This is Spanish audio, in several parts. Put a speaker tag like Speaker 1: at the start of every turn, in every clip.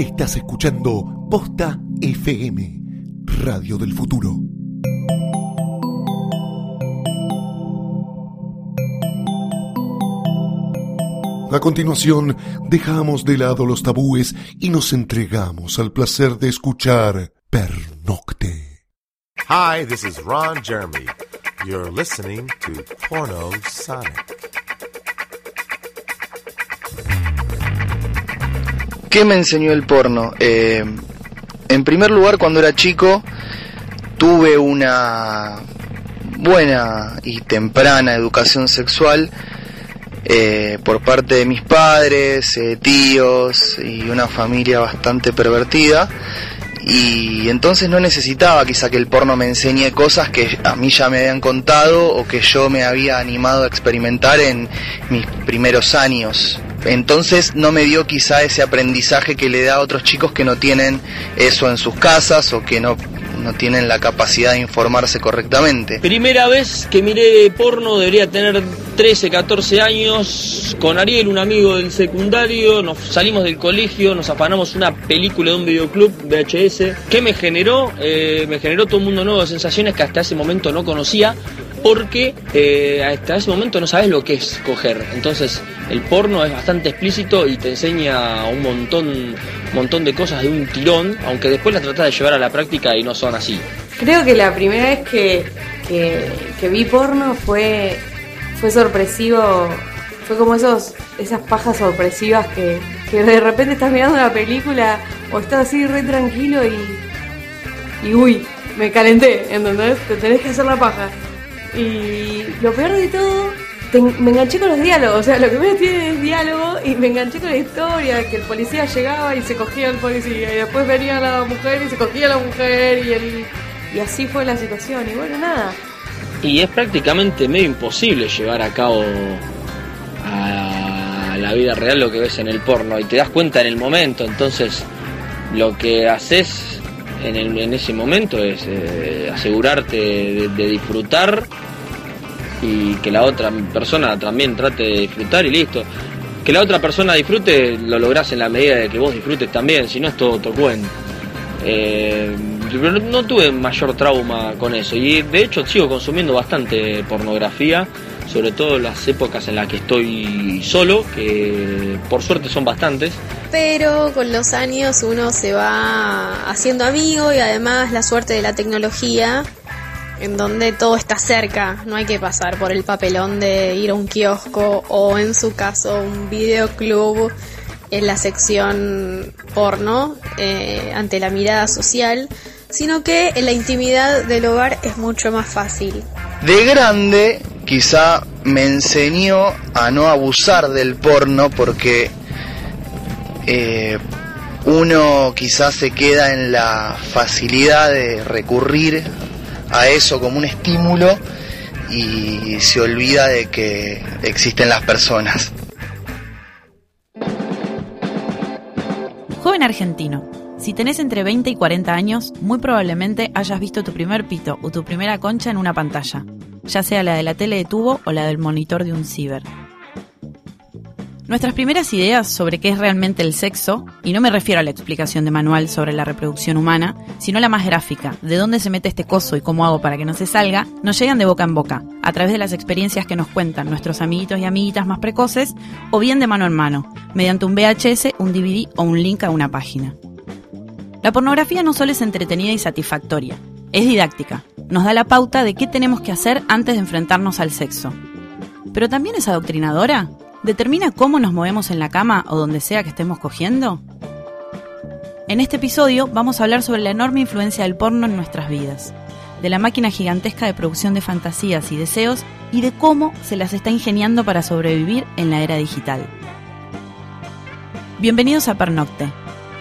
Speaker 1: Estás escuchando Posta FM, Radio del Futuro. A continuación, dejamos de lado los tabúes y nos entregamos al placer de escuchar Pernocte.
Speaker 2: Hi, this is Ron Jeremy. You're listening to Porno Sonic.
Speaker 3: ¿Qué me enseñó el porno? Eh, en primer lugar, cuando era chico, tuve una buena y temprana educación sexual eh, por parte de mis padres, eh, tíos y una familia bastante pervertida. Y entonces no necesitaba quizá que el porno me enseñe cosas que a mí ya me habían contado o que yo me había animado a experimentar en mis primeros años. Entonces no me dio quizá ese aprendizaje que le da a otros chicos que no tienen eso en sus casas o que no, no tienen la capacidad de informarse correctamente.
Speaker 4: Primera vez que miré porno debería tener 13, 14 años. Con Ariel, un amigo del secundario, nos salimos del colegio, nos afanamos una película de un videoclub VHS. ¿Qué me generó? Eh, me generó todo un mundo nuevo de sensaciones que hasta ese momento no conocía porque eh, hasta ese momento no sabes lo que es coger. Entonces, el porno es bastante explícito y te enseña un montón, montón de cosas de un tirón, aunque después las tratas de llevar a la práctica y no son así.
Speaker 5: Creo que la primera vez que, que, vi porno fue, fue sorpresivo, fue como esos, esas pajas sorpresivas que, que de repente estás mirando una película o estás así re tranquilo y, y uy, me calenté, ¿entendés? Te tenés que hacer la paja. Y lo peor de todo, me enganché con los diálogos. O sea, lo que menos tiene es diálogo y me enganché con la historia, que el policía llegaba y se cogía al policía y después venía la mujer y se cogía la mujer y, el, y así fue la situación. Y bueno, nada.
Speaker 4: Y es prácticamente medio imposible llevar a cabo a la vida real lo que ves en el porno y te das cuenta en el momento, entonces lo que haces en, el- en ese momento es eh, asegurarte de disfrutar y que la otra persona también trate de disfrutar y listo. Que la otra persona disfrute lo lográs en la medida de que vos disfrutes también, si no es todo otro cuento. Eh, pero no tuve mayor trauma con eso y de hecho sigo consumiendo bastante pornografía, sobre todo en las épocas en las que estoy solo, que por suerte son bastantes.
Speaker 6: Pero con los años uno se va haciendo amigo y además la suerte de la tecnología, en donde todo está cerca, no hay que pasar por el papelón de ir a un kiosco o en su caso un videoclub en la sección porno eh, ante la mirada social, sino que en la intimidad del hogar es mucho más fácil.
Speaker 3: De grande, quizá me enseñó a no abusar del porno porque eh, uno quizás se queda en la facilidad de recurrir a eso como un estímulo y se olvida de que existen las personas.
Speaker 7: Joven argentino, si tenés entre 20 y 40 años, muy probablemente hayas visto tu primer pito o tu primera concha en una pantalla, ya sea la de la tele de tubo o la del monitor de un ciber. Nuestras primeras ideas sobre qué es realmente el sexo, y no me refiero a la explicación de manual sobre la reproducción humana, sino la más gráfica, de dónde se mete este coso y cómo hago para que no se salga, nos llegan de boca en boca, a través de las experiencias que nos cuentan nuestros amiguitos y amiguitas más precoces, o bien de mano en mano, mediante un VHS, un DVD o un link a una página. La pornografía no solo es entretenida y satisfactoria, es didáctica, nos da la pauta de qué tenemos que hacer antes de enfrentarnos al sexo. Pero también es adoctrinadora, ¿Determina cómo nos movemos en la cama o donde sea que estemos cogiendo? En este episodio vamos a hablar sobre la enorme influencia del porno en nuestras vidas, de la máquina gigantesca de producción de fantasías y deseos y de cómo se las está ingeniando para sobrevivir en la era digital. Bienvenidos a Pernocte.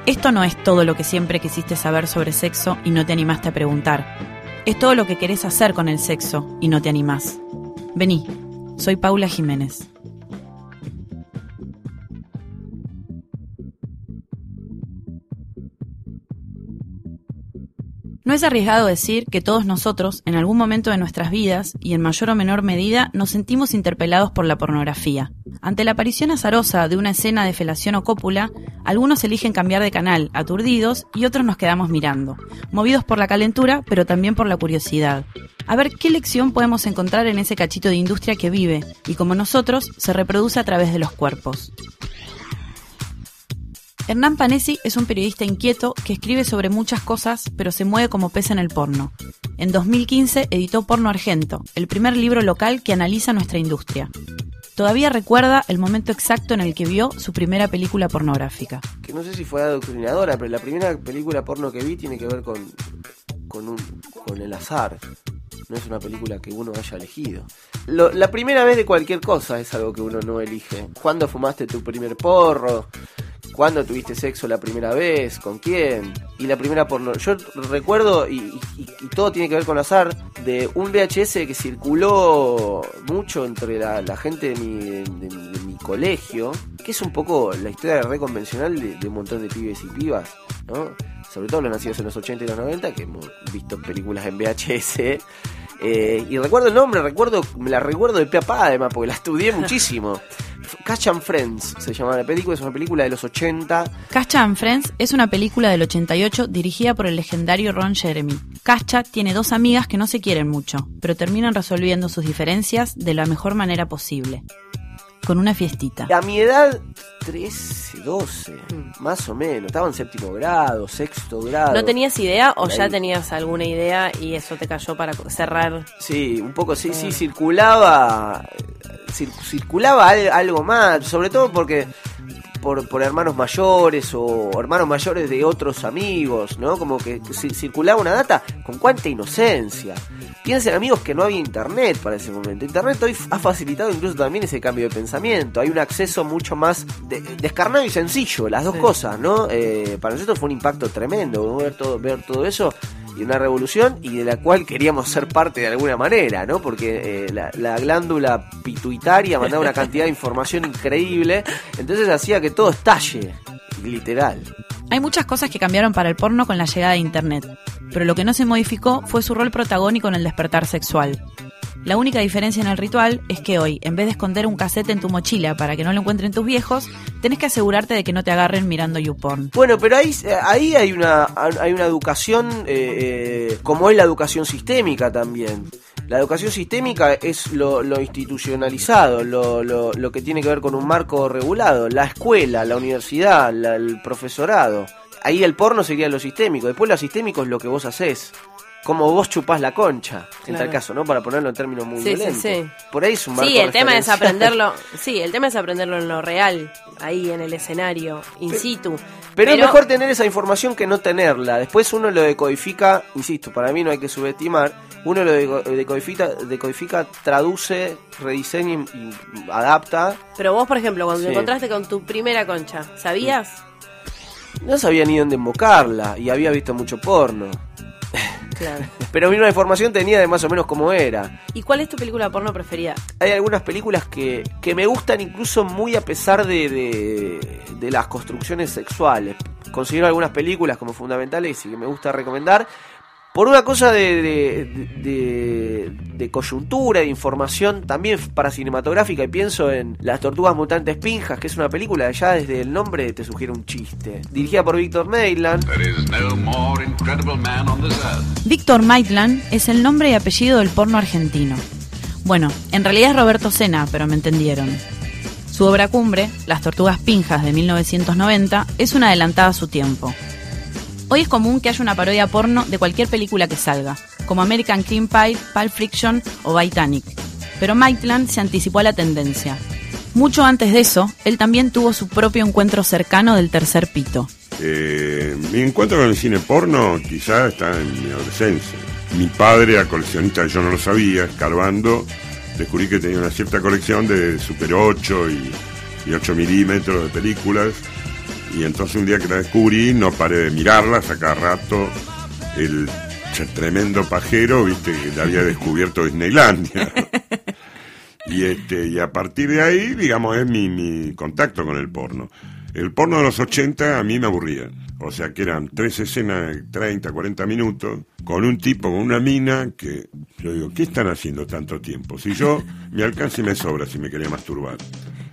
Speaker 7: Esto no es todo lo que siempre quisiste saber sobre sexo y no te animaste a preguntar. Es todo lo que querés hacer con el sexo y no te animás. Vení, soy Paula Jiménez. No es arriesgado decir que todos nosotros, en algún momento de nuestras vidas, y en mayor o menor medida, nos sentimos interpelados por la pornografía. Ante la aparición azarosa de una escena de felación o cópula, algunos eligen cambiar de canal, aturdidos, y otros nos quedamos mirando, movidos por la calentura, pero también por la curiosidad. A ver qué lección podemos encontrar en ese cachito de industria que vive y como nosotros se reproduce a través de los cuerpos. Hernán Panesi es un periodista inquieto que escribe sobre muchas cosas, pero se mueve como pez en el porno. En 2015 editó Porno Argento, el primer libro local que analiza nuestra industria. Todavía recuerda el momento exacto en el que vio su primera película pornográfica.
Speaker 8: Que no sé si fue adoctrinadora, pero la primera película porno que vi tiene que ver con, con, un, con el azar. No es una película que uno haya elegido. La primera vez de cualquier cosa es algo que uno no elige. ¿Cuándo fumaste tu primer porro? ¿Cuándo tuviste sexo la primera vez? ¿Con quién? Y la primera porno. Yo recuerdo, y, y- todo tiene que ver con azar, de un VHS que circuló mucho entre la, gente de mi, de mi colegio, que es un poco la historia reconvencional de, de un montón de pibes y pibas, ¿no? Sobre todo los nacidos en los 80 y los 90, que hemos visto películas en VHS. Eh, y recuerdo el nombre, recuerdo, me la recuerdo de pe a pa, además, porque la estudié muchísimo. Catch and Friends se llama la película, es una película de los 80.
Speaker 7: Cascha and Friends es una película del 88 dirigida por el legendario Ron Jeremy. Cascha tiene dos amigas que no se quieren mucho, pero terminan resolviendo sus diferencias de la mejor manera posible. Con una fiestita.
Speaker 8: A mi edad, 13, 12, más o menos. Estaba en séptimo grado, sexto grado.
Speaker 5: ¿No tenías idea o ya tenías alguna idea y eso te cayó para cerrar?
Speaker 8: Sí, un poco, sí, sí, circulaba. cir- circulaba al- algo más, sobre todo porque. Por, por hermanos mayores o hermanos mayores de otros amigos, ¿no? Como que ci- circulaba una data con cuánta inocencia. Piensen amigos que no había internet para ese momento. Internet hoy ha facilitado incluso también ese cambio de pensamiento. Hay un acceso mucho más de- descarnado y sencillo, las dos cosas, ¿no? Eh, para nosotros fue un impacto tremendo ver todo, ver todo eso y una revolución y de la cual queríamos ser parte de alguna manera, ¿no? Porque eh, la, la glándula pituitaria mandaba una cantidad de información increíble, entonces hacía que todo estalle, literal.
Speaker 7: Hay muchas cosas que cambiaron para el porno con la llegada de Internet, pero lo que no se modificó fue su rol protagónico en el despertar sexual. La única diferencia en el ritual es que hoy, en vez de esconder un cassette en tu mochila para que no lo encuentren tus viejos, tenés que asegurarte de que no te agarren mirando YouPorn.
Speaker 8: Bueno, pero ahí, ahí hay una hay una educación eh, eh, como es la educación sistémica también. La educación sistémica es lo, lo institucionalizado, lo, lo, lo que tiene que ver con un marco regulado, la escuela, la universidad, la- el profesorado. Ahí el porno sería lo sistémico, después lo sistémico es lo que vos haces. Como vos chupás la concha, en
Speaker 5: Claro.
Speaker 8: tal caso, ¿no? Para ponerlo en términos muy
Speaker 5: Sí, sí,
Speaker 8: violentos.
Speaker 5: sí.
Speaker 8: Por ahí es un marco
Speaker 5: Sí, el tema es aprenderlo. Sí, el tema es aprenderlo en lo real, ahí en el escenario, in situ.
Speaker 8: Pero, es mejor tener esa información que no tenerla. Después uno lo decodifica, insisto, para mí no hay que subestimar. Uno lo deco- decodifica, decodifica traduce, rediseña y, y adapta.
Speaker 5: Pero vos, por ejemplo, cuando
Speaker 8: Sí.
Speaker 5: te encontraste con tu primera concha, ¿sabías?
Speaker 8: No sabía ni dónde invocarla y había visto mucho porno.
Speaker 5: Claro.
Speaker 8: Pero misma información tenía de más o menos cómo era.
Speaker 5: ¿Y cuál es tu película porno preferida?
Speaker 8: Hay algunas películas que, que me gustan incluso muy a pesar de, de, de las construcciones sexuales. Considero algunas películas como fundamentales y que me gusta recomendar. Por una cosa de, de, de- de coyuntura, de información, también para cinematográfica, y pienso en Las Tortugas Mutantes Pinjas, que es una película que ya desde el nombre te sugiere un chiste. Dirigida por Víctor Maitland.
Speaker 9: There is no more incredible man on this earth.
Speaker 7: Víctor Maitland es el nombre y apellido del porno argentino. Bueno, en realidad es Roberto Sena, pero me entendieron. Su obra cumbre, Las Tortugas Pinjas de 1990, es una adelantada a su tiempo. Hoy es común que haya una parodia porno de cualquier película que salga, como American Cream Pie, Pulp Fiction o Titanic. Pero Maitland se anticipó a la tendencia. Mucho antes de eso, él también tuvo su propio encuentro cercano del tercer pito.
Speaker 10: Eh, mi encuentro con el cine porno quizá está en mi adolescencia. Mi padre era coleccionista, yo no lo sabía, escarbando, descubrí que tenía una cierta colección de Super 8 y, y 8 milímetros de películas. Y entonces un día que la descubrí no paré de mirarlas a cada rato. El tremendo pajero, viste, que la había descubierto Disneylandia. Y, este, y a partir de ahí, digamos, es mi, mi contacto con el porno. El porno de los 80 a mí me aburría. O sea que eran tres escenas de 30, 40 minutos, con un tipo, con una mina, que yo digo, ¿qué están haciendo tanto tiempo? Si yo, me alcanza y me sobra si me quería masturbar.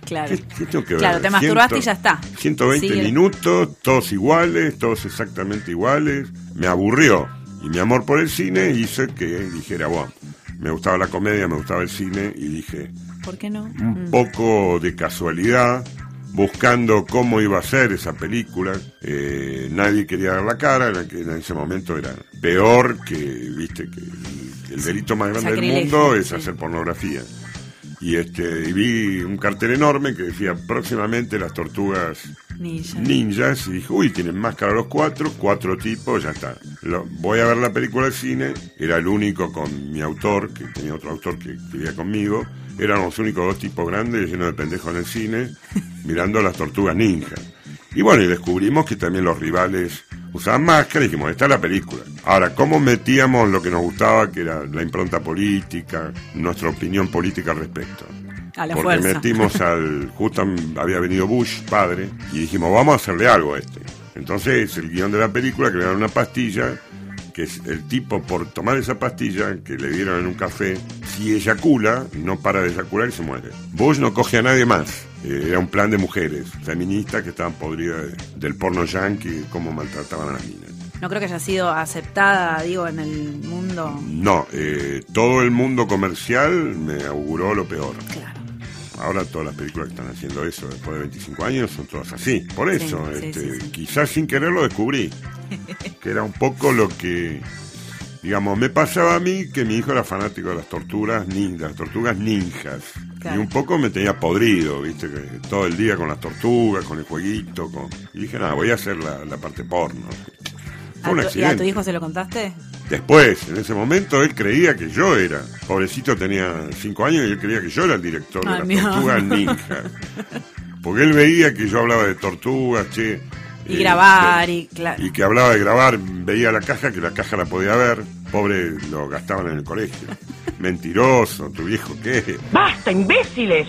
Speaker 7: Claro.
Speaker 10: ¿Qué, qué tengo que ver?
Speaker 7: Claro, te masturbaste y ya está.
Speaker 10: 120
Speaker 7: Sigue.
Speaker 10: minutos, todos iguales, todos exactamente iguales. Me aburrió. Y mi amor por el cine hizo que dijera, bueno, me gustaba la comedia, me gustaba el cine, y dije,
Speaker 7: ¿Por qué no?
Speaker 10: un
Speaker 7: Mm.
Speaker 10: poco de casualidad, buscando cómo iba a ser esa película. Eh, nadie quería dar la cara, en ese momento era peor que, viste, que el, el delito más grande del mundo es
Speaker 7: sí.
Speaker 10: hacer pornografía. Y este y vi un cartel enorme que decía próximamente las tortugas
Speaker 7: Ninja.
Speaker 10: ninjas y dije, uy, tienen máscara los cuatro, cuatro tipos, ya está. Lo- voy a ver la película de cine, era el único con mi autor, que tenía otro autor que vivía conmigo, éramos los únicos dos tipos grandes llenos de pendejos en el cine, mirando las tortugas ninjas. Y bueno, y descubrimos que también los rivales usaban máscara y dijimos, esta es la película. Ahora, ¿cómo metíamos lo que nos gustaba, que era la impronta política, nuestra opinión política al respecto?
Speaker 7: A la
Speaker 10: Porque
Speaker 7: fuerza.
Speaker 10: metimos al. Justo había venido Bush, padre, y dijimos, vamos a hacerle algo a este. Entonces, el guion de la película, que le dan una pastilla, que es el tipo, por tomar esa pastilla que le dieron en un café, si eyacula, no para de eyacular y se muere. Bush no coge a nadie más. Eh, era un plan de mujeres feministas que estaban podridas de- del porno yankee, cómo maltrataban a las minas.
Speaker 7: No creo que haya sido aceptada, digo, en el mundo.
Speaker 10: No, eh, todo el mundo comercial me auguró lo peor.
Speaker 7: Claro.
Speaker 10: Ahora todas las películas que están haciendo eso después de 25 años son todas así. Por eso,
Speaker 7: sí,
Speaker 10: este,
Speaker 7: sí, sí.
Speaker 10: quizás sin querer lo descubrí. que era un poco lo que, digamos, me pasaba a mí que mi hijo era fanático de las tortugas ninjas, las tortugas ninjas.
Speaker 7: Claro.
Speaker 10: Y un poco me tenía podrido, viste, que todo el día con las tortugas, con el jueguito, con... Y dije, nada, voy a hacer la, la parte porno. Fue un
Speaker 7: ¿A tu, ¿Y a
Speaker 10: accidente.
Speaker 7: tu hijo se lo contaste?
Speaker 10: Después, en ese momento, él creía que yo era. Pobrecito tenía cinco años y él creía que yo era el director
Speaker 7: Ay,
Speaker 10: de las tortugas
Speaker 7: amor.
Speaker 10: ninja. Porque él veía que yo hablaba de tortugas, che.
Speaker 7: Y
Speaker 10: eh,
Speaker 7: grabar,
Speaker 10: de-
Speaker 7: y claro.
Speaker 10: y que hablaba de grabar, veía la caja, que la caja la podía ver. Pobre, lo gastaban en el colegio. Mentiroso, tu viejo, ¿qué?
Speaker 11: ¡Basta, imbéciles!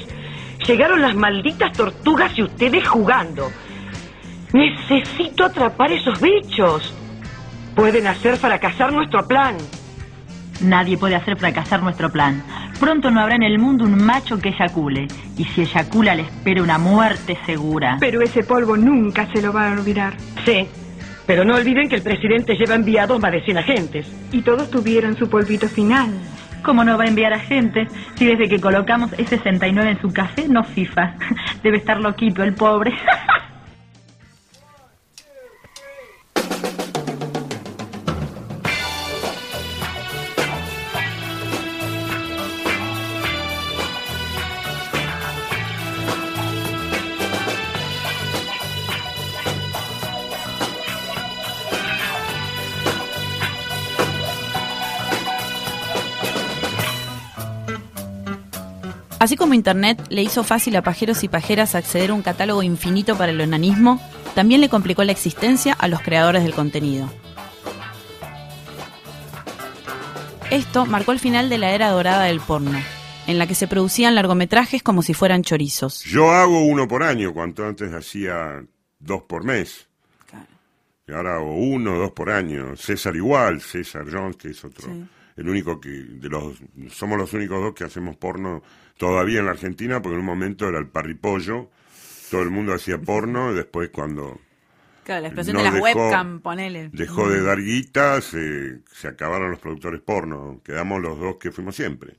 Speaker 11: Llegaron las malditas tortugas y ustedes jugando. Necesito atrapar esos bichos. Pueden hacer fracasar nuestro plan.
Speaker 12: Nadie puede hacer fracasar nuestro plan. Pronto no habrá en el mundo un macho que eyacule. Y si eyacula le espera una muerte segura.
Speaker 13: Pero ese polvo nunca se lo van a olvidar.
Speaker 11: Sí, pero no olviden que el presidente lleva enviados más de 100 agentes.
Speaker 13: Y todos tuvieron su polvito final.
Speaker 12: ¿Cómo no va a enviar agentes si desde que colocamos E69 en su café no fifas? Debe estar loquito el pobre.
Speaker 7: Así como Internet le hizo fácil a pajeros y pajeras acceder a un catálogo infinito para el onanismo, también le complicó la existencia a los creadores del contenido. Esto marcó el final de la era dorada del porno, en la que se producían largometrajes como si fueran chorizos.
Speaker 10: Yo hago uno por año, cuanto antes hacía dos por mes. Y ahora hago uno, dos por año. César igual, César Jones, que es otro.
Speaker 7: Sí.
Speaker 10: El único que, de los, somos los únicos dos que hacemos porno todavía en la Argentina, porque en un momento era el parripollo, todo el mundo hacía porno, y después cuando
Speaker 7: Claro, la explosión
Speaker 10: No
Speaker 7: de las
Speaker 10: dejó-
Speaker 7: webcam, ponele.
Speaker 10: dejó de dar guita, se, se acabaron los productores porno. Quedamos los dos que fuimos siempre.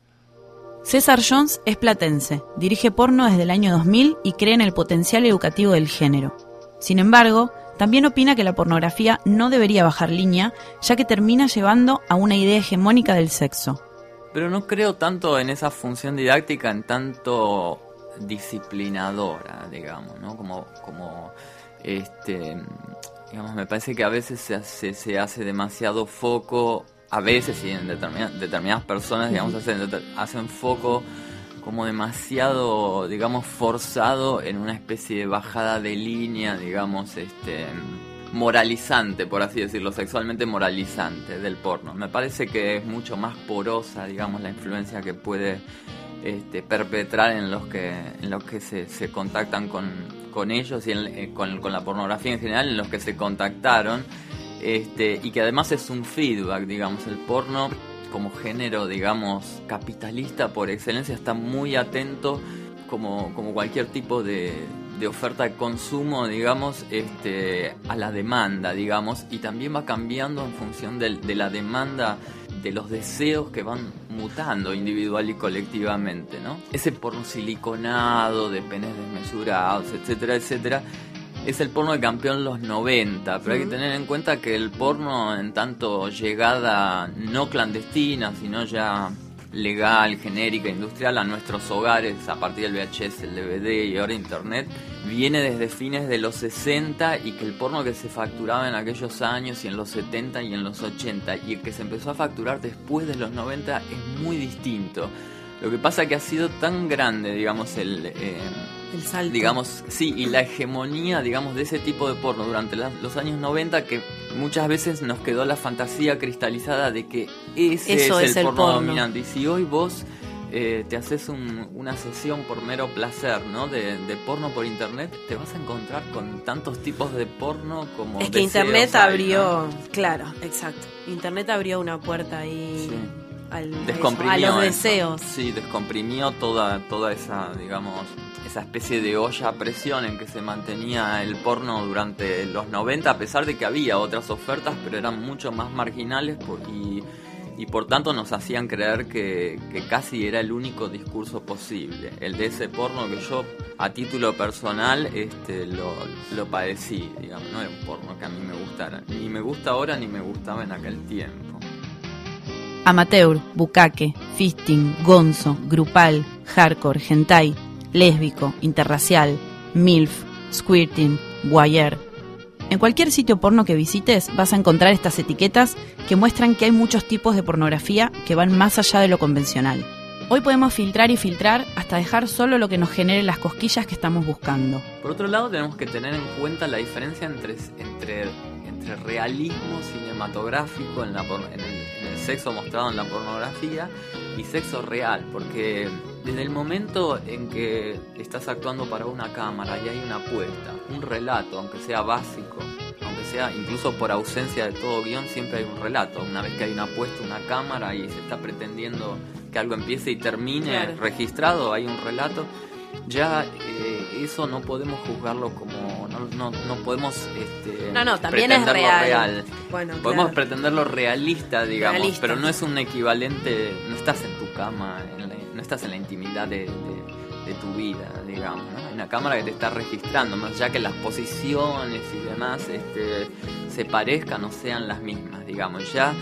Speaker 7: César Jones es platense, dirige porno desde el año 2000 y cree en el potencial educativo del género. Sin embargo, también opina que la pornografía no debería bajar línea, ya que termina llevando a una idea hegemónica del sexo.
Speaker 14: Pero no creo tanto en esa función didáctica, en tanto disciplinadora, digamos, ¿no? Como, como este, digamos, me parece que a veces se hace, se hace demasiado foco, a veces y en determina- determinadas personas, digamos, hacen, hacen foco como demasiado, digamos, forzado en una especie de bajada de línea, digamos, este moralizante, por así decirlo, sexualmente moralizante del porno. Me parece que es mucho más porosa, digamos, la influencia que puede este, perpetrar en los que, en los que se, se contactan con, con ellos y en- eh, con, con la pornografía en general, en los que se contactaron, este, y que además es un feedback, digamos, el porno como género, digamos, capitalista por excelencia está muy atento como, como cualquier tipo de, de oferta de consumo, digamos, este, a la demanda, digamos, y también va cambiando en función del- de, la demanda de los deseos que van mutando individual y colectivamente, ¿no? Ese porno siliconado, de penes desmesurados, etcétera, etcétera, es el porno que campeó en los 90, pero hay que tener en cuenta que el porno en tanto llegada no clandestina, sino ya legal, genérica, industrial a nuestros hogares a partir del VHS, el DVD y ahora internet, viene desde fines de los 60 y que el porno que se facturaba en aquellos años y en los 70 y en los 80 y el que se empezó a facturar después de los 90 es muy distinto. Lo que pasa que ha sido tan grande, digamos, el... eh,
Speaker 15: El salto.
Speaker 14: digamos, sí, y la hegemonía, digamos, de ese tipo de porno durante la- los años 90 que muchas veces nos quedó la fantasía cristalizada de que ese
Speaker 15: Eso
Speaker 14: es, el porno,
Speaker 15: porno.
Speaker 14: dominante. Y si hoy vos eh, te haces un- una sesión por mero placer, ¿no? De, de porno por internet, te vas a encontrar con tantos tipos de porno como...
Speaker 15: Es que Internet abrió, claro, exacto. Internet abrió una puerta ahí al,
Speaker 14: descomprimió
Speaker 15: a los
Speaker 14: eso.
Speaker 15: deseos.
Speaker 14: Sí, descomprimió toda, toda esa, digamos, esa especie de olla a presión en que se mantenía el porno durante los 90, a pesar de que había otras ofertas, pero eran mucho más marginales por- y, y por tanto nos hacían creer que, casi era el único discurso posible. El de ese porno que yo, a título personal, este, lo, padecí, digamos, no era un porno que a mí me gustara. Ni me gusta ahora ni me gustaba en aquel tiempo.
Speaker 7: Amateur, bucaque, fisting, gonzo, grupal, hardcore, hentai, lésbico, interracial, milf, squirting, voyeur. En cualquier sitio porno que visites vas a encontrar estas etiquetas que muestran que hay muchos tipos de pornografía que van más allá de lo convencional. Hoy podemos filtrar y filtrar hasta dejar solo lo que nos genere las cosquillas que estamos buscando.
Speaker 14: Por otro lado, tenemos que tener en cuenta la diferencia entre, entre, entre realismo cinematográfico en, la en el sexo mostrado en la pornografía y sexo real, porque desde el momento en que estás actuando para una cámara y hay una apuesta, un relato, aunque sea básico, aunque sea incluso por ausencia de todo guion, siempre hay un relato. Una vez que hay una apuesta, una cámara y se está pretendiendo que algo empiece y termine
Speaker 15: Claro.
Speaker 14: registrado, hay un relato ya eh, eso no podemos juzgarlo como no, no, no podemos este,
Speaker 15: No, no, también es real. Bueno,
Speaker 14: podemos
Speaker 15: claro.
Speaker 14: pretenderlo realista digamos
Speaker 15: Realista.
Speaker 14: pero no es un equivalente no estás en tu cama en la- no estás en la intimidad de, de- de tu vida digamos ¿no? hay una cámara que te está registrando más allá que las posiciones y demás este, se parezcan o sean las mismas digamos ya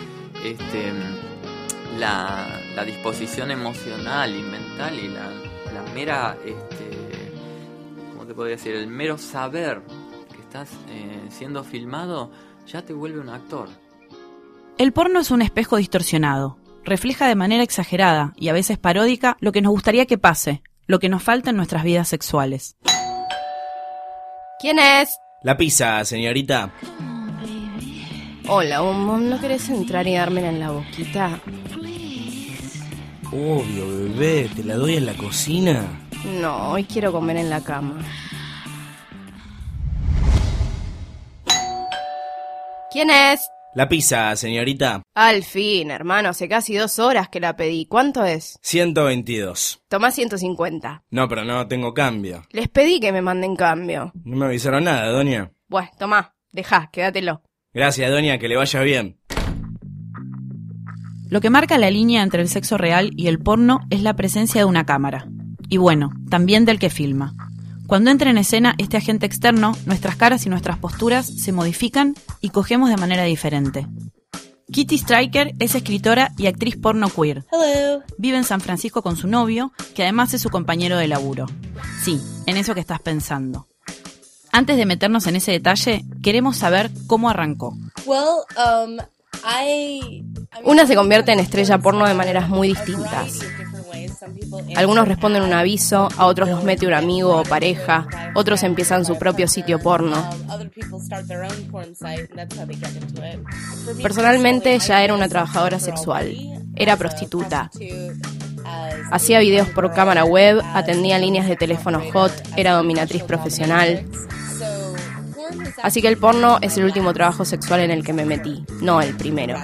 Speaker 14: este la, la disposición emocional y mental y la, la mera, este, ¿cómo te podría decir? El mero saber que estás eh, siendo filmado ya te vuelve un actor.
Speaker 7: El porno es un espejo distorsionado. Refleja de manera exagerada y a veces paródica lo que nos gustaría que pase, lo que nos falta en nuestras vidas sexuales.
Speaker 16: ¿Quién es?
Speaker 17: La pizza, señorita.
Speaker 16: Hola, bombón, ¿no querés entrar y dármela en la boquita?
Speaker 17: Obvio, bebé, te la doy en la cocina.
Speaker 16: No, hoy quiero comer en la cama. ¿Quién es?
Speaker 17: La pizza, señorita.
Speaker 16: Al fin, hermano, hace casi dos horas que la pedí. ¿Cuánto es?
Speaker 17: 122.
Speaker 16: Tomá 150.
Speaker 17: No, pero no tengo cambio.
Speaker 16: Les pedí que me manden cambio.
Speaker 17: No me avisaron nada, doña.
Speaker 16: Bueno, tomá, dejá, quédatelo.
Speaker 17: Gracias, doña, que le vaya bien.
Speaker 7: Lo que marca la línea entre el sexo real y el porno es la presencia de una cámara. Y bueno, también del que filma. Cuando entra en escena este agente externo, nuestras caras y nuestras posturas se modifican y cogemos de manera diferente. Kitty Striker es escritora y actriz porno queer.
Speaker 15: Hello.
Speaker 7: Vive en San Francisco con su novio, que además es su compañero de laburo. Sí, en eso que estás pensando. Antes de meternos en ese detalle, queremos saber cómo arrancó.
Speaker 18: Well, um, I.
Speaker 16: Una se convierte en estrella porno de maneras muy distintas. Algunos responden un aviso, a otros los mete un amigo o pareja, otros empiezan su propio sitio porno. Personalmente ya era una trabajadora sexual, era prostituta. Hacía videos por cámara web, atendía líneas de teléfono hot, era dominatriz profesional. Así que el porno es el último trabajo sexual en el que me metí, no el primero.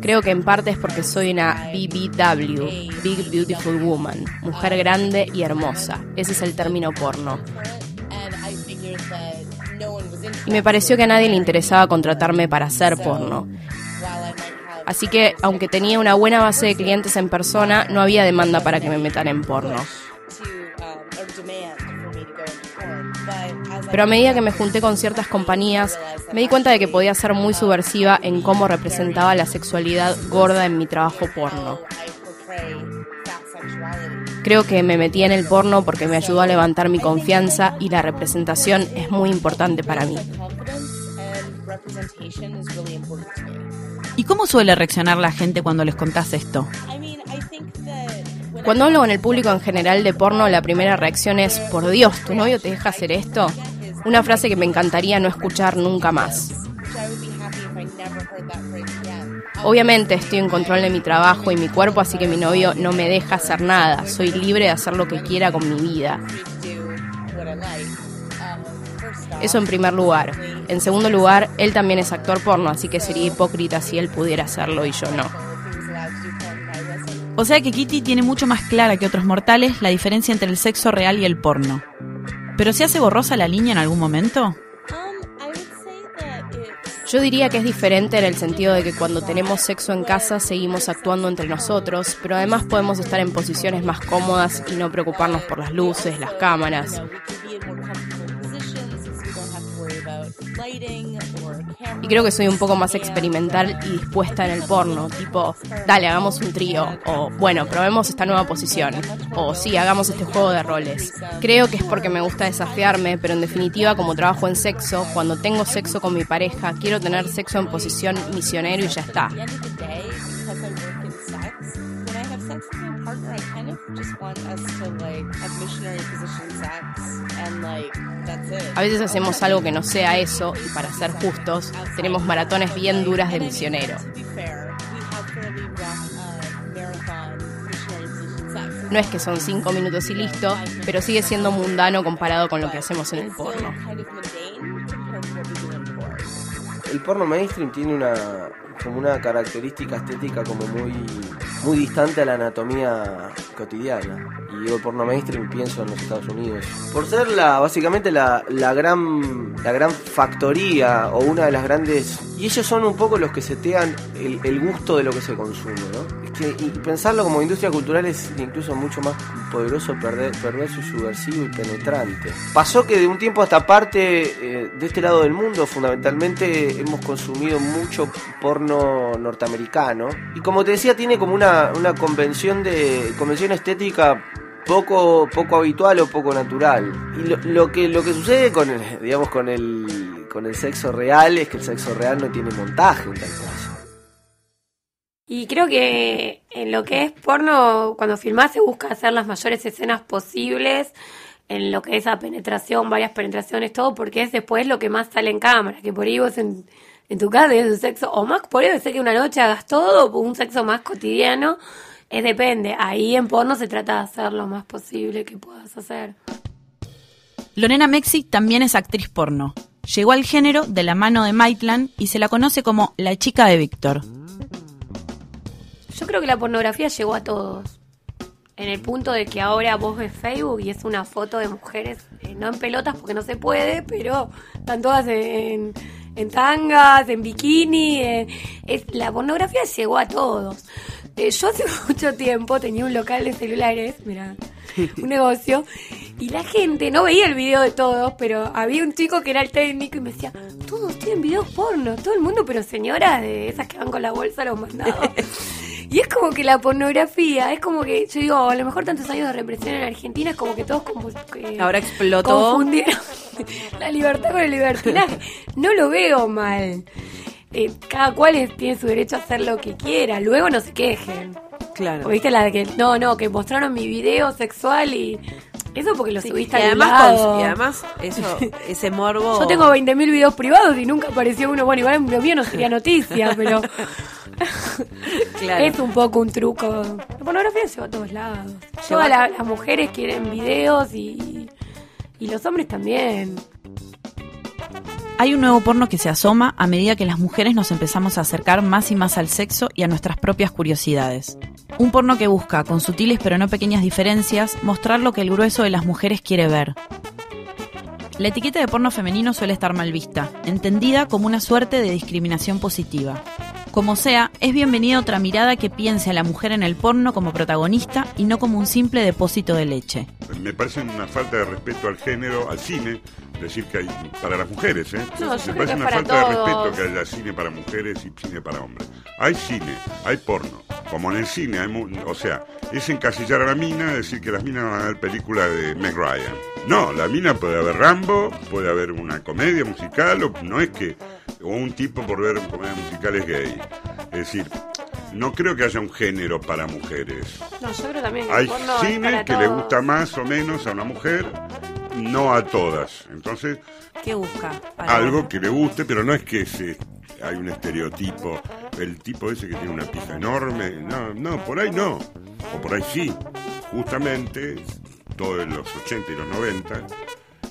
Speaker 16: Creo que en parte es porque soy una BBW, Big Beautiful Woman, mujer grande y hermosa. Ese es el término porno. Y me pareció que a nadie le interesaba contratarme para hacer porno. Así que, aunque tenía una buena base de clientes en persona, no había demanda para que me metan en porno. Pero a medida que me junté con ciertas compañías, me di cuenta de que podía ser muy subversiva en cómo representaba la sexualidad gorda en mi trabajo porno. Creo que me metí en el porno porque me ayudó a levantar mi confianza y la representación es muy importante para mí.
Speaker 7: ¿Y cómo suele reaccionar la gente cuando les contás esto?
Speaker 16: Cuando hablo con el público en general de porno, la primera reacción es, por Dios, ¿tu novio te deja hacer esto? Una frase que me encantaría no escuchar nunca más. Obviamente estoy en control de mi trabajo y mi cuerpo, así que mi novio no me deja hacer nada. Soy libre de hacer lo que quiera con mi vida. Eso en primer lugar. En segundo lugar, él también es actor porno, así que sería hipócrita si él pudiera hacerlo y yo no.
Speaker 7: O sea que Kitty tiene mucho más clara que otros mortales la diferencia entre el sexo real y el porno. ¿Pero se hace borrosa la línea en algún momento?
Speaker 16: Yo diría que es diferente en el sentido de que cuando tenemos sexo en casa seguimos actuando entre nosotros, pero además podemos estar en posiciones más cómodas y no preocuparnos por las luces, las cámaras. Y creo que soy un poco más experimental y dispuesta en el porno, tipo, dale, hagamos un trío, o bueno, probemos esta nueva posición, o sí, hagamos este juego de roles. Creo que es porque me gusta desafiarme, pero en definitiva, como trabajo en sexo, cuando tengo sexo con mi pareja, quiero tener sexo en posición misionero y ya está. A veces hacemos algo que no sea eso y para ser justos, tenemos maratones bien duras de misionero. No es que son cinco minutos y listo, pero sigue siendo mundano comparado con lo que hacemos en el porno.
Speaker 8: El porno mainstream tiene una como una característica estética como muy muy distante a la anatomía cotidiana. Y digo porno mainstream pienso en los Estados Unidos. Por ser la, básicamente la, la gran la gran factoría o una de las grandes. Y ellos son un poco los que setean el, el gusto de lo que se consume, ¿no? Y pensarlo como industria cultural es incluso mucho más poderoso, perder, perverso, subversivo y penetrante. Pasó que de un tiempo a esta parte, eh, de este lado del mundo, fundamentalmente hemos consumido mucho porno norteamericano. Y como te decía, tiene como una, una convención de convención estética poco poco habitual o poco natural y lo, que lo que sucede con el digamos con el con el sexo real es que el sexo real no tiene montaje en tal caso
Speaker 5: y creo que en lo que es porno cuando filmás se busca hacer las mayores escenas posibles en lo que es la penetración varias penetraciones todo porque es después lo que más sale en cámara que por ahí vos en, tu casa es un sexo o más por ahí ser que una noche hagas todo un sexo más cotidiano es depende. Ahí en porno se trata de hacer lo más posible que puedas hacer.
Speaker 7: Lorena Mexi también es actriz porno. Llegó al género de la mano de Maitland y se la conoce como la chica de Víctor.
Speaker 5: Yo creo que la pornografía llegó a todos. En el punto de que ahora vos ves Facebook y es una foto de mujeres, eh, no en pelotas porque no se puede, pero están todas en, en tangas, en bikini. eh, es, la pornografía llegó a todos. Eh, yo hace mucho tiempo tenía un local de celulares, mira, un negocio, y la gente no veía el video de todos, pero había un chico que era el técnico y me decía, todos tienen videos porno, todo el mundo, pero señoras de esas que van con la bolsa los mandados. Y es como que la pornografía, es como que, yo digo, a lo mejor tantos años de represión en Argentina, es como que todos como que
Speaker 15: Ahora explotó.
Speaker 5: confundieron la libertad con el libertinaje. No lo veo mal. Eh, cada cual es- tiene su derecho a hacer lo que quiera. Luego no se quejen.
Speaker 15: Claro.
Speaker 5: O viste la de que, no, no, que mostraron mi video sexual y... Eso porque lo
Speaker 15: Sí,
Speaker 5: subiste
Speaker 15: y
Speaker 5: al
Speaker 15: además,
Speaker 5: lado.
Speaker 15: y además eso, ese morbo.
Speaker 5: Yo tengo 20.000 videos privados y nunca apareció uno. Bueno, igual lo mío no sería noticia, pero
Speaker 15: Claro.
Speaker 5: es un poco un truco. La pornografía se va a todos lados. Todas la- las mujeres quieren videos y, Y los hombres también.
Speaker 7: Hay un nuevo porno que se asoma a medida que las mujeres nos empezamos a acercar más y más al sexo y a nuestras propias curiosidades. Un porno que busca, con sutiles pero no pequeñas diferencias, mostrar lo que el grueso de las mujeres quiere ver. La etiqueta de porno femenino suele estar mal vista, entendida como una suerte de discriminación positiva. Como sea, es bienvenida otra mirada que piense a la mujer en el porno como protagonista y no como un simple depósito de leche.
Speaker 10: Me parece una falta de respeto al género, al cine, decir que hay para las mujeres, ¿eh?
Speaker 5: No,
Speaker 10: Me parece una
Speaker 5: para
Speaker 10: falta de respeto que haya cine para mujeres y cine para hombres. Hay cine, hay porno. Como en el cine, hay mu- o sea, es encasillar a la mina, decir que las minas van a ver películas de Meg Ryan. No, la mina puede haber Rambo, puede haber una comedia musical, o no es que, o un tipo por ver comedia musical es gay. Es decir, no creo que haya un género para mujeres.
Speaker 5: No, yo creo también
Speaker 10: Hay cine que le
Speaker 5: todos.
Speaker 10: gusta más o menos a una mujer, no a todas. Entonces,
Speaker 7: ¿Qué busca?
Speaker 10: Algo que le guste, pero no es que se, hay un estereotipo. El tipo ese que tiene una pija enorme, no, no, por ahí no. O por ahí sí. Justamente, todo en los 80 y los 90,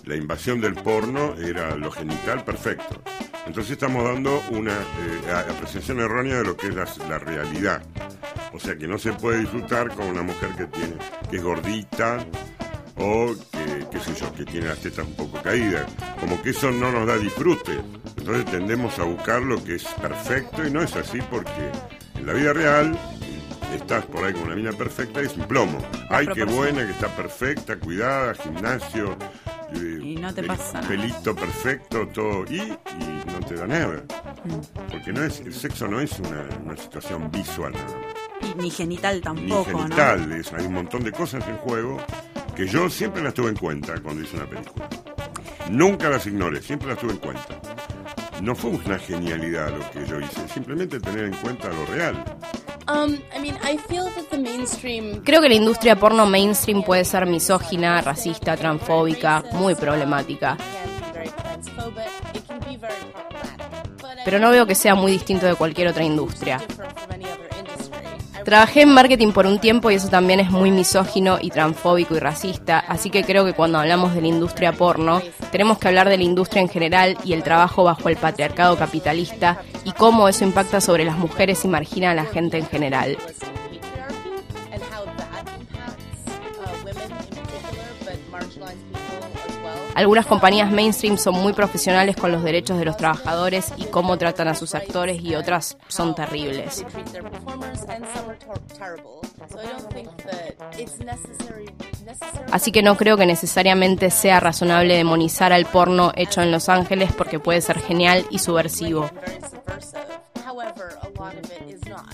Speaker 10: la invasión del porno era lo genital perfecto. Entonces estamos dando una eh, apreciación errónea de lo que es la, la realidad. O sea que no se puede disfrutar con una mujer que tiene que es gordita o que, qué sé yo, que tiene las tetas un poco caídas. Como que eso no nos da disfrute. Entonces tendemos a buscar lo que es perfecto y no es así porque en la vida real estás por ahí con una mina perfecta y es un plomo. Ay, qué buena, que está perfecta, cuidada, gimnasio. Eh,
Speaker 7: Y no te pasa nada.
Speaker 10: Pelito perfecto, todo. Y, y no te da nada.
Speaker 7: Mm.
Speaker 10: Porque no es, el sexo no es una, una situación visual nada más
Speaker 7: Y ni genital
Speaker 10: ni
Speaker 7: tampoco, ¿no?
Speaker 10: genital. es- hay un montón de cosas en juego que yo siempre las tuve en cuenta cuando hice una película. Nunca las ignoré, siempre las tuve en cuenta. No fue una genialidad lo que yo hice, simplemente tener en cuenta lo real.
Speaker 18: Um, I mean, I feel that the mainstream.
Speaker 16: Creo que la industria porno mainstream puede ser misógina, racista, transfóbica, muy problemática. Pero no veo que sea muy distinto de cualquier otra industria. Trabajé en marketing por un tiempo y eso también es muy misógino y transfóbico y racista, así que creo que cuando hablamos de la industria porno, tenemos que hablar de la industria en general y el trabajo bajo el patriarcado capitalista y cómo eso impacta sobre las mujeres y margina a la gente en general. Algunas compañías mainstream son muy profesionales con los derechos de los trabajadores y cómo tratan a sus actores y otras son terribles. Así que no creo que necesariamente sea razonable demonizar al porno hecho en Los Ángeles porque puede ser genial y subversivo.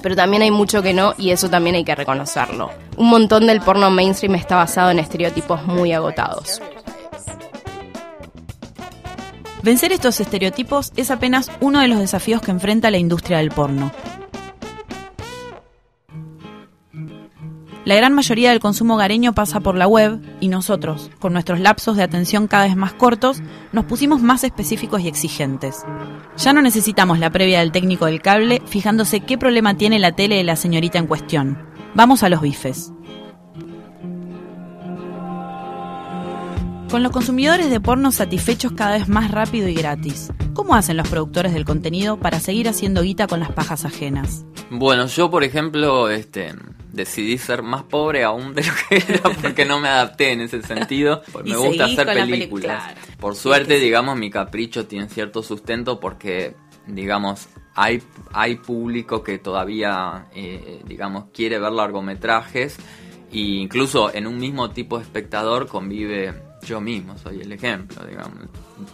Speaker 16: Pero también hay mucho que no y eso también hay que reconocerlo. Un montón del porno mainstream está basado en estereotipos muy agotados.
Speaker 7: Vencer estos estereotipos es apenas uno de los desafíos que enfrenta la industria del porno. La gran mayoría del consumo hogareño pasa por la web y nosotros, con nuestros lapsos de atención cada vez más cortos, nos pusimos más específicos y exigentes. Ya no necesitamos la previa del técnico del cable fijándose qué problema tiene la tele de la señorita en cuestión. Vamos a los bifes. Con los consumidores de porno satisfechos cada vez más rápido y gratis, ¿cómo hacen los productores del contenido para seguir haciendo guita con las pajas ajenas?
Speaker 14: Bueno, yo por ejemplo, este, decidí ser más pobre aún de lo que era porque no me adapté en ese sentido. Me gusta hacer películas.
Speaker 7: película.
Speaker 14: Por suerte, digamos, mi capricho tiene cierto sustento porque, digamos, hay, hay público que todavía, eh, digamos, quiere ver largometrajes e incluso en un mismo tipo de espectador convive yo mismo, soy el ejemplo, digamos.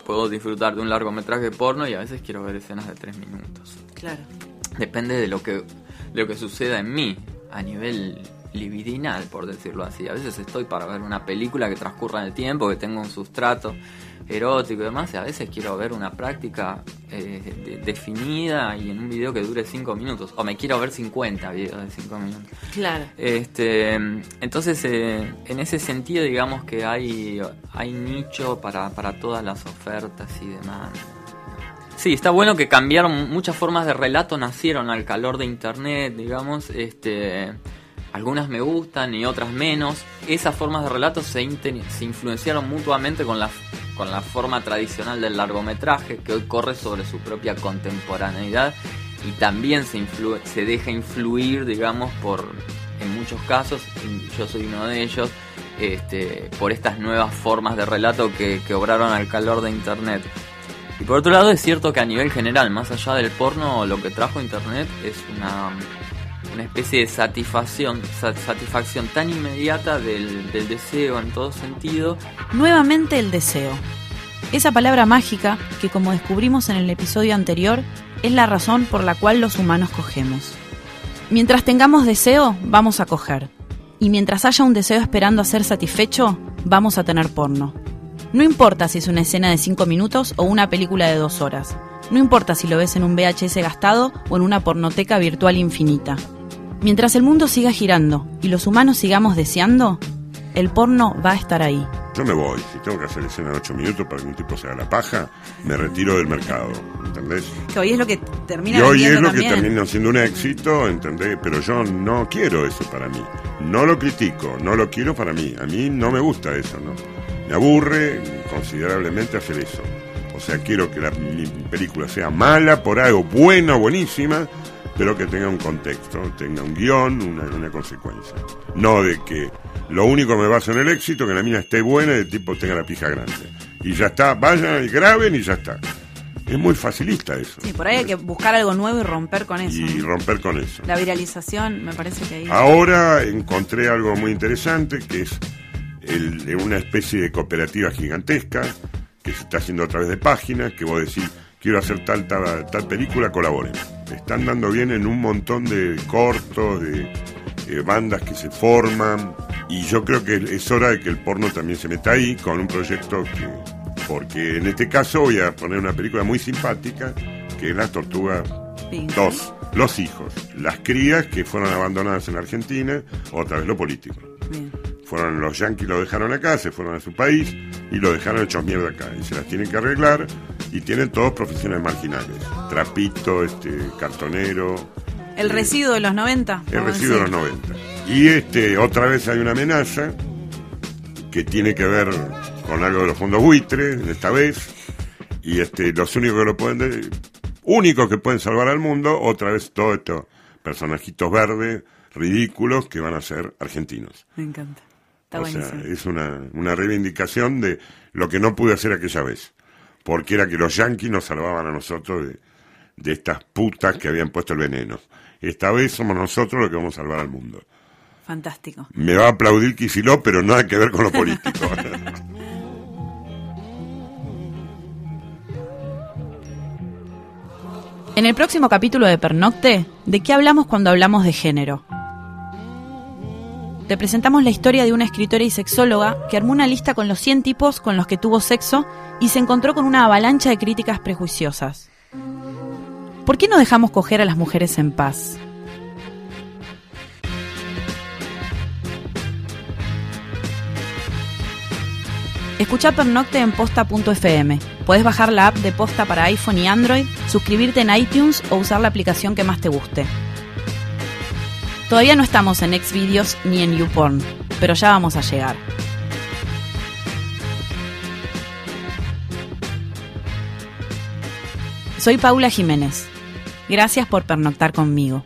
Speaker 14: Puedo disfrutar de un largometraje porno y a veces quiero ver escenas de tres minutos
Speaker 7: Claro.
Speaker 14: depende de lo que de lo que suceda en mí a nivel libidinal por decirlo así a veces estoy para ver una película que transcurra en el tiempo que tenga un sustrato erótico y demás a veces quiero ver una práctica eh, de- definida y en un video que dure 5 minutos o me quiero ver 50 videos de 5 minutos
Speaker 7: Claro.
Speaker 14: este, entonces, eh, en ese sentido, digamos que hay, hay nicho para, para todas las ofertas y demás. Sí, está bueno que cambiaron muchas formas de relato, nacieron al calor de internet, digamos, este, algunas me gustan y otras menos. Esas formas de relato se, influenciaron mutuamente con la, con la forma tradicional del largometraje, que hoy corre sobre su propia contemporaneidad y también se, se deja influir, digamos, por, en muchos casos, yo soy uno de ellos, este, por estas nuevas formas de relato que obraron al calor de Internet. Y por otro lado es cierto que a nivel general, más allá del porno, lo que trajo Internet es una, una especie de satisfacción, sa- satisfacción tan inmediata del, del deseo en todo sentido.
Speaker 7: Nuevamente el deseo. Esa palabra mágica que, como descubrimos en el episodio anterior, es la razón por la cual los humanos cogemos. Mientras tengamos deseo, vamos a coger. Y mientras haya un deseo esperando a ser satisfecho, vamos a tener porno. No importa si es una escena de 5 minutos o una película de 2 horas. No importa si lo ves en un VHS gastado o en una pornoteca virtual infinita. Mientras el mundo siga girando y los humanos sigamos deseando, el porno va a estar ahí.
Speaker 10: Yo me voy. Si tengo que hacer escena de 8 minutos para que un tipo se haga la paja, me retiro del mercado. ¿Entendés?
Speaker 7: Que hoy es lo que termina
Speaker 10: Y hoy es lo que
Speaker 7: también.
Speaker 10: termina siendo un éxito, ¿entendés? Pero yo no quiero eso para mí. No lo critico, no lo quiero para mí. A mí no me gusta eso, ¿no? Me aburre considerablemente hacer eso. O sea, quiero que la, mi película sea mala por algo, buena buenísima, pero que tenga un contexto, tenga un guion, una, una consecuencia. No de que lo único que me basa en el éxito, que la mina esté buena y el tipo tenga la pija grande. Y ya está, vayan y graben y ya está. Es muy facilista eso.
Speaker 7: Sí, por ahí hay que buscar algo nuevo y romper con eso.
Speaker 10: Y romper con eso.
Speaker 7: La viralización, me parece que ahí.
Speaker 10: Ahora encontré algo muy interesante que es el- una especie de cooperativa gigantesca que se está haciendo a través de páginas que vos decís quiero hacer tal tal, tal película colaboren están dando bien en un montón de cortos de bandas que se forman y yo creo que es hora de que el porno también se meta ahí con un proyecto que porque en este caso voy a poner una película muy simpática que es Las Tortugas
Speaker 7: Pinky.
Speaker 10: Dos, los hijos, las crías que fueron abandonadas en Argentina, otra vez lo político. Fueron los yanquis, lo dejaron acá, se fueron a su país y lo dejaron hechos mierda acá. Y se las tienen que arreglar y tienen todos profesiones marginales. Trapito, este, cartonero,
Speaker 7: El residuo de los 90.
Speaker 10: el residuo de los
Speaker 7: decir.
Speaker 10: 90. Y este, otra vez hay una amenaza que tiene que ver con algo de los fondos buitres, esta vez. Y este, los únicos que lo pueden, de- únicos que pueden salvar al mundo, otra vez todos estos personajitos verdes, ridículos, que van a ser argentinos.
Speaker 7: Me encanta. Está
Speaker 10: o sea, es una, una reivindicación de lo que no pude hacer aquella vez. Porque era que los yanquis nos salvaban a nosotros de, de estas putas que habían puesto el veneno. Esta vez somos nosotros los que vamos a salvar al mundo.
Speaker 7: Fantástico.
Speaker 10: Me va a aplaudir Kicillof, pero nada que ver con lo político.
Speaker 7: En el próximo capítulo de Pernocte, ¿de qué hablamos cuando hablamos de género? Te presentamos la historia de una escritora y sexóloga que armó una lista con los 100 tipos con los que tuvo sexo y se encontró con una avalancha de críticas prejuiciosas. ¿Por qué no dejamos coger a las mujeres en paz? Escucha Pernocte en posta.fm. Puedes bajar la app de Posta para iPhone y Android, suscribirte en iTunes o usar la aplicación que más te guste. Todavía no estamos en Xvideos ni en YouPorn, pero ya vamos a llegar. Soy Paula Jiménez. Gracias por pernoctar conmigo.